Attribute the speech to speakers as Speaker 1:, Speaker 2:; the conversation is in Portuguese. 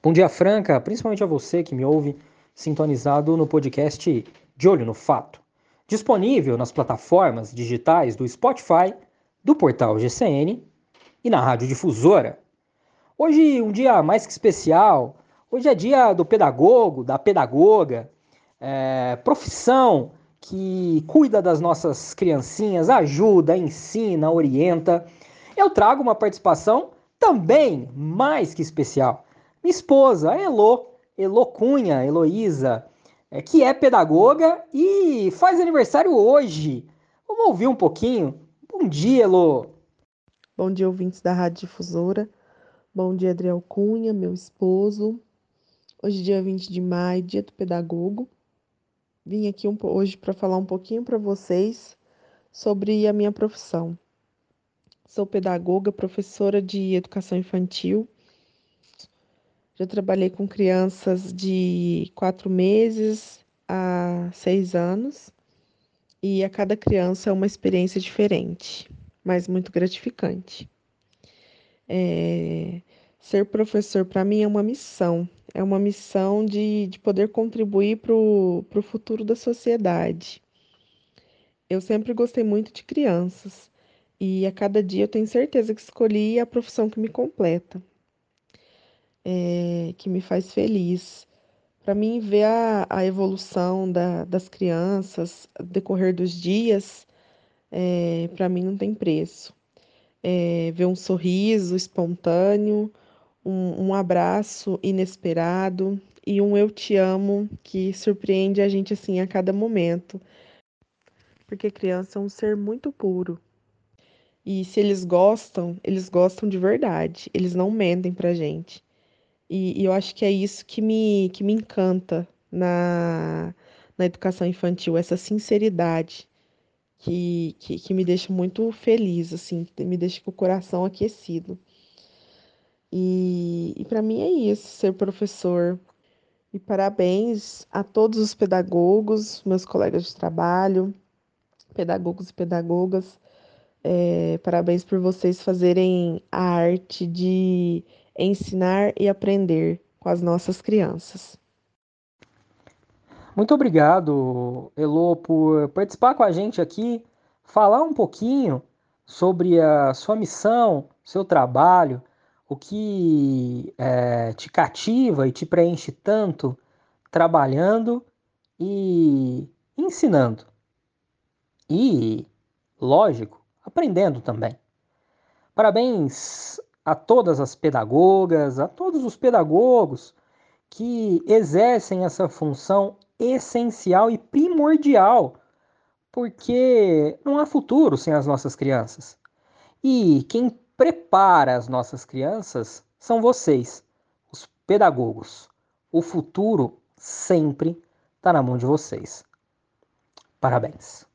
Speaker 1: Bom dia, Franca, principalmente a você que me ouve sintonizado no podcast De Olho no Fato, disponível nas plataformas digitais do Spotify, do portal GCN e na Rádio Difusora. Hoje, um dia mais que especial, hoje é dia do pedagogo, da pedagoga, é, profissão que cuida das nossas criancinhas, ajuda, ensina, orienta. Eu trago uma participação também mais que especial. Minha esposa, a Elo, Elo Cunha, Heloísa, é, que é pedagoga e faz aniversário hoje. Vamos ouvir um pouquinho. Bom dia, Elo.
Speaker 2: Bom dia, ouvintes da Rádio Difusora. Bom dia, Adriel Cunha, meu esposo. Hoje, dia 20 de maio, dia do pedagogo. Vim aqui um, hoje para falar um pouquinho para vocês sobre a minha profissão. Sou pedagoga, professora de educação infantil. Já trabalhei com crianças de quatro meses a seis anos e a cada criança é uma experiência diferente, mas muito gratificante. É, ser professor para mim é uma missão, é uma missão de, de poder contribuir para o futuro da sociedade. Eu sempre gostei muito de crianças e a cada dia eu tenho certeza que escolhi a profissão que me completa, é, que me faz feliz. Para mim, ver a, a evolução da, das crianças decorrer dos dias, é, para mim não tem preço. É, ver um sorriso espontâneo, um, um abraço inesperado e um eu te amo que surpreende a gente assim a cada momento. Porque criança é um ser muito puro e se eles gostam, eles gostam de verdade. Eles não mentem pra gente. E, eu acho que é isso que me, que me encanta na, na educação infantil, essa sinceridade que, que, que me deixa muito feliz, assim, me deixa com o coração aquecido. E, e para mim é isso, ser professor. E parabéns a todos os pedagogos, meus colegas de trabalho, pedagogos e pedagogas é, parabéns por vocês fazerem a arte de ensinar e aprender com as nossas crianças.
Speaker 1: Muito obrigado, Elo, por participar com a gente aqui, falar um pouquinho sobre a sua missão, seu trabalho, o que é, te cativa e te preenche tanto trabalhando e ensinando. E, lógico, aprendendo também. Parabéns a todas as pedagogas, a todos os pedagogos que exercem essa função essencial e primordial, porque não há futuro sem as nossas crianças. E quem prepara as nossas crianças são vocês, os pedagogos. O futuro sempre está na mão de vocês. Parabéns.